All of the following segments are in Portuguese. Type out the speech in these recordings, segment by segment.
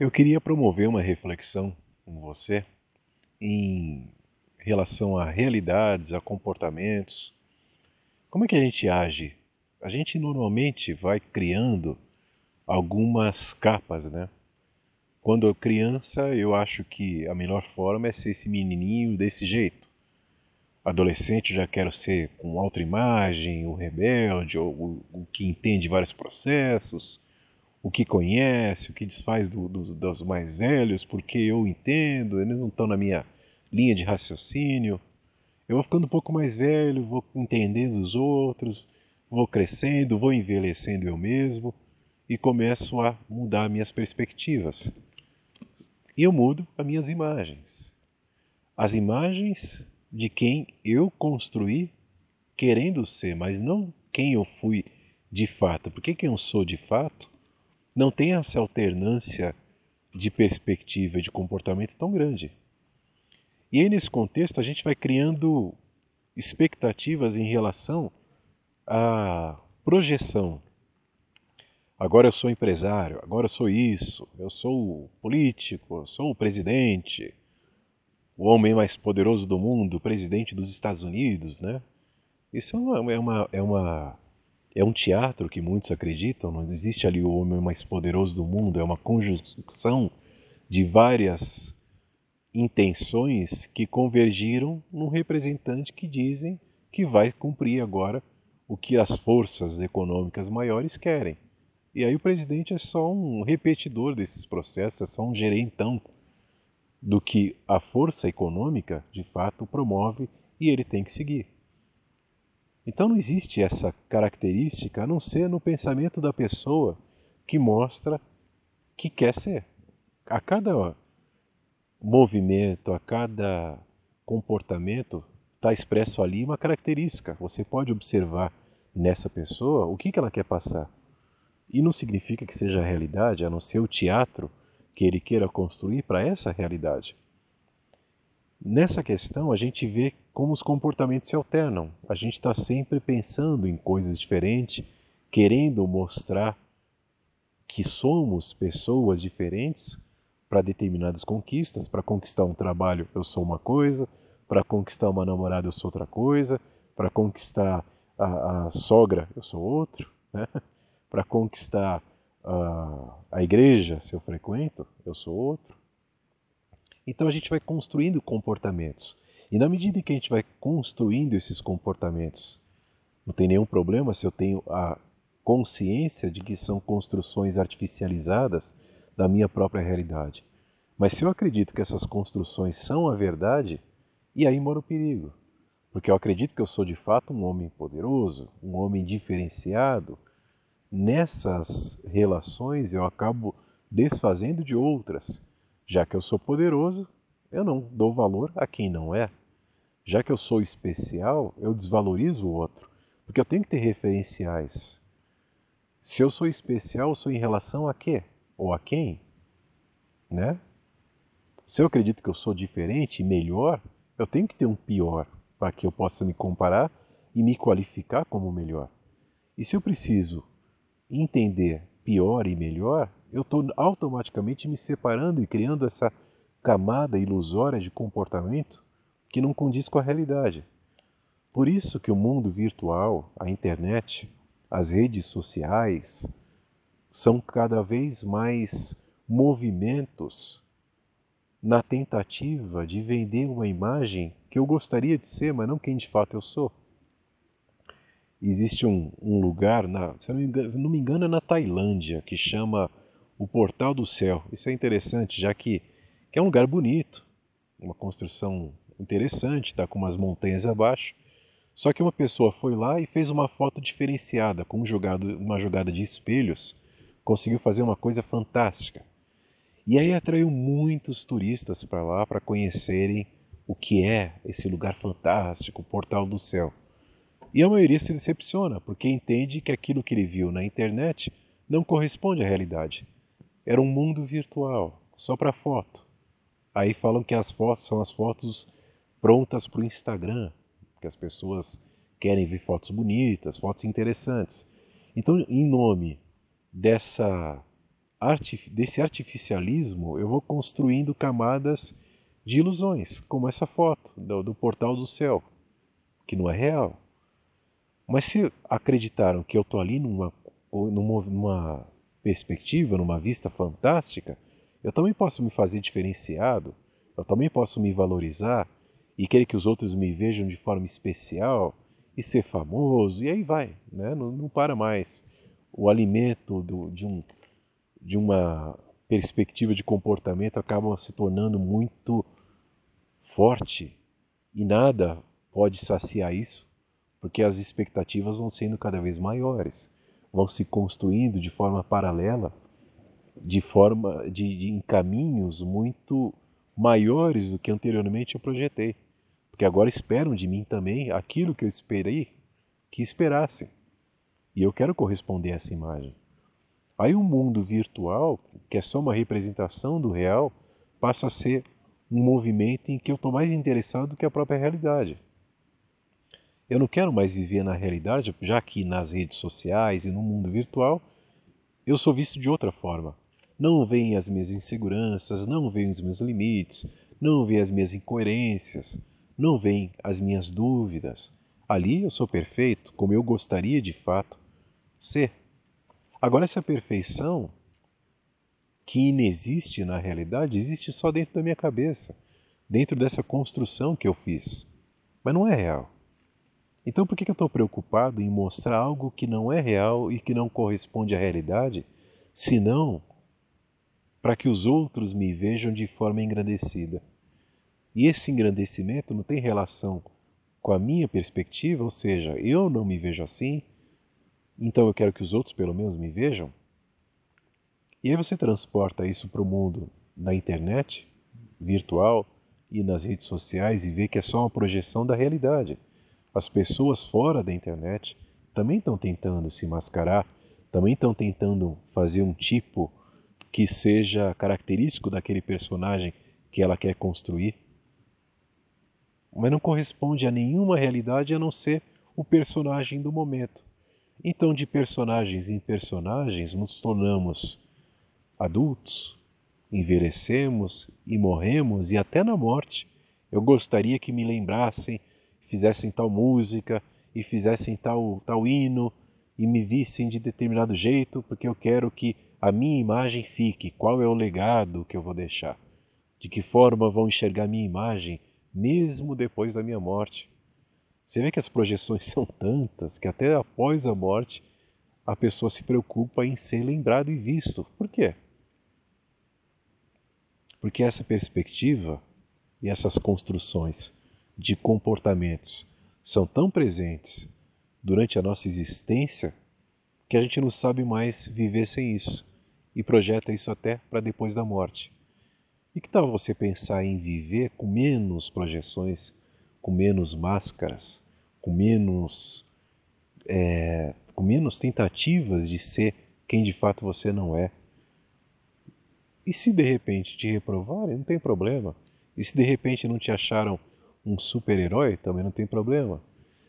Eu queria promover uma reflexão com você em relação a realidades, a comportamentos. Como é que a gente age? A gente normalmente vai criando algumas capas, né? Quando eu criança, eu acho que a melhor forma é ser esse menininho desse jeito. Adolescente, já quero ser com autoimagem, o rebelde, o, o, o que entende vários processos o que conhece, o que desfaz do, do, dos mais velhos, porque eu entendo, eles não estão na minha linha de raciocínio. Eu vou ficando um pouco mais velho, vou entendendo os outros, vou crescendo, vou envelhecendo eu mesmo e começo a mudar minhas perspectivas. E eu mudo as minhas imagens. As imagens de quem eu construí querendo ser, mas não quem eu fui de fato. Porque quem eu sou de fato não tem essa alternância de perspectiva e de comportamento tão grande. E aí, nesse contexto, a gente vai criando expectativas em relação à projeção. Agora eu sou empresário, agora eu sou isso, eu sou político, eu sou o presidente, o homem mais poderoso do mundo, o presidente dos Estados Unidos, né? Isso é uma, é uma, é uma é um teatro que muitos acreditam, não existe ali o homem mais poderoso do mundo, é uma conjunção de várias intenções que convergiram num representante que dizem que vai cumprir agora o que as forças econômicas maiores querem. E aí o presidente é só um repetidor desses processos, é só um gerentão do que a força econômica de fato promove e ele tem que seguir. Então não existe essa característica a não ser no pensamento da pessoa que mostra que quer ser. A cada movimento, a cada comportamento está expresso ali uma característica. Você pode observar nessa pessoa o que, que ela quer passar. E não significa que seja a realidade, a não ser o teatro que ele queira construir para essa realidade. Nessa questão, a gente vê como os comportamentos se alternam. A gente está sempre pensando em coisas diferentes, querendo mostrar que somos pessoas diferentes para determinadas conquistas. Para conquistar um trabalho, eu sou uma coisa, para conquistar uma namorada, eu sou outra coisa, para conquistar a, a, sogra, eu sou outro, né? para conquistar a, a igreja, se eu frequento, eu sou outro. Então a gente vai construindo comportamentos. E na medida em que a gente vai construindo esses comportamentos, não tem nenhum problema se eu tenho a consciência de que são construções artificializadas da minha própria realidade. Mas se eu acredito que essas construções são a verdade, e aí mora o perigo. Porque eu acredito que eu sou de fato um homem poderoso, um homem diferenciado. Nessas relações eu acabo desfazendo de outras já que eu sou poderoso, eu não dou valor a quem não é. Já que eu sou especial, eu desvalorizo o outro, porque eu tenho que ter referenciais. Se eu sou especial, eu sou em relação a quê? Ou a quem? Né? Se eu acredito que eu sou diferente e melhor, eu tenho que ter um pior para que eu possa me comparar e me qualificar como melhor. E se eu preciso entender pior e melhor, eu estou automaticamente me separando e criando essa camada ilusória de comportamento que não condiz com a realidade. Por isso que o mundo virtual, a internet, as redes sociais são cada vez mais movimentos na tentativa de vender uma imagem que eu gostaria de ser, mas não quem de fato eu sou. Existe um, um lugar, na, se, não me engano, não me engano, é na Tailândia, que chama o Portal do Céu. Isso é interessante, já que, que é um lugar bonito, uma construção interessante, está com umas montanhas abaixo. Só que uma pessoa foi lá e fez uma foto diferenciada, com um jogado, uma jogada de espelhos, conseguiu fazer uma coisa fantástica. E aí atraiu muitos turistas para lá para conhecerem o que é esse lugar fantástico, o Portal do Céu. E a maioria se decepciona, porque entende que aquilo que ele viu na internet não corresponde à realidade. Era um mundo virtual, só para foto. Aí falam que as fotos são as fotos prontas para o Instagram, que as pessoas querem ver fotos bonitas, fotos interessantes. Então, em nome dessa desse artificialismo eu vou construindo camadas de ilusões, como essa foto do, do portal do céu, que não é real. Mas se acreditaram que eu estou ali numa, numa, numa perspectiva, numa vista fantástica, eu também posso me fazer diferenciado, eu também posso me valorizar e querer que os outros me vejam de forma especial e ser famoso, e aí vai, né? não, não para mais. O alimento do, de, um, de uma perspectiva de comportamento acaba se tornando muito forte e nada pode saciar isso, porque as expectativas vão sendo cada vez maiores, vão se construindo de forma paralela, de forma de, de em caminhos muito maiores do que anteriormente eu projetei, porque agora esperam de mim também aquilo que eu esperei que esperassem. E eu quero corresponder a essa imagem. Aí o mundo virtual, que é só uma representação do real, passa a ser um movimento em que eu estou mais interessado do que a própria realidade. Eu não quero mais viver na realidade, já que nas redes sociais e no mundo virtual eu sou visto de outra forma. Não veem as minhas inseguranças, não veem os meus limites, não veem as minhas incoerências, não veem as minhas dúvidas. Ali eu sou perfeito, como eu gostaria de fato ser. Agora, essa perfeição que inexiste na realidade, existe só dentro da minha cabeça, dentro dessa construção que eu fiz. Mas não é real. Então por que eu estou preocupado em mostrar algo que não é real e que não corresponde à realidade, senão para que os outros me vejam de forma engrandecida? E esse engrandecimento não tem relação com a minha perspectiva, ou seja, eu não me vejo assim, então eu quero que os outros pelo menos me vejam? E aí você transporta isso para o mundo na internet, virtual e nas redes sociais e vê que é só uma projeção da realidade. As pessoas fora da internet também estão tentando se mascarar, também estão tentando fazer um tipo que seja característico daquele personagem que ela quer construir, mas não corresponde a nenhuma realidade a não ser o personagem do momento. Então, de personagens em personagens, nos tornamos adultos, envelhecemos e morremos, e até na morte eu gostaria que me lembrassem, fizessem tal música e fizessem tal, tal hino e me vissem de determinado jeito, porque eu quero que a minha imagem fique. Qual é o legado que eu vou deixar? De que forma vão enxergar minha imagem, mesmo depois da minha morte? Você vê que as projeções são tantas que até após a morte a pessoa se preocupa em ser lembrado e visto. Por quê? Porque essa perspectiva e essas construções de comportamentos são tão presentes durante a nossa existência que a gente não sabe mais viver sem isso e projeta isso até para depois da morte. E que tal você pensar em viver com menos projeções, com menos máscaras, com menos, é, com menos tentativas de ser quem de fato você não é? E se de repente te reprovarem, não tem problema. E se de repente não te acharam um super-herói, também não tem problema.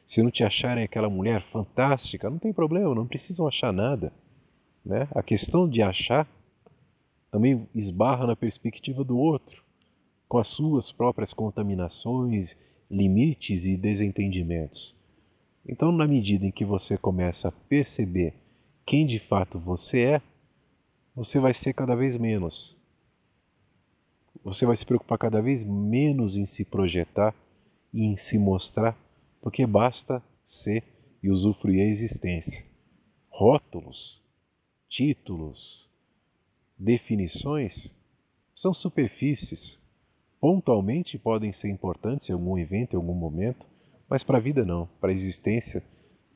Se não te acharem aquela mulher fantástica, não tem problema, não precisam achar nada. Né? A questão de achar também esbarra na perspectiva do outro, com as suas próprias contaminações, limites e desentendimentos. Então, na medida em que você começa a perceber quem de fato você é, você vai ser cada vez menos. Você vai se preocupar cada vez menos em se projetar e em se mostrar, porque basta ser e usufruir a existência. Rótulos, títulos, definições são superfícies. Pontualmente podem ser importantes em algum evento, em algum momento, mas para a vida não. Para a existência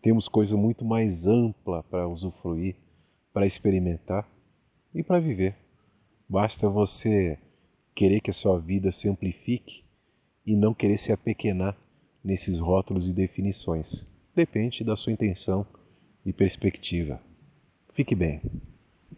temos coisa muito mais ampla para usufruir, para experimentar e para viver. Basta você querer que a sua vida se amplifique e não querer se apequenar nesses rótulos e definições. Depende da sua intenção e perspectiva. Fique bem.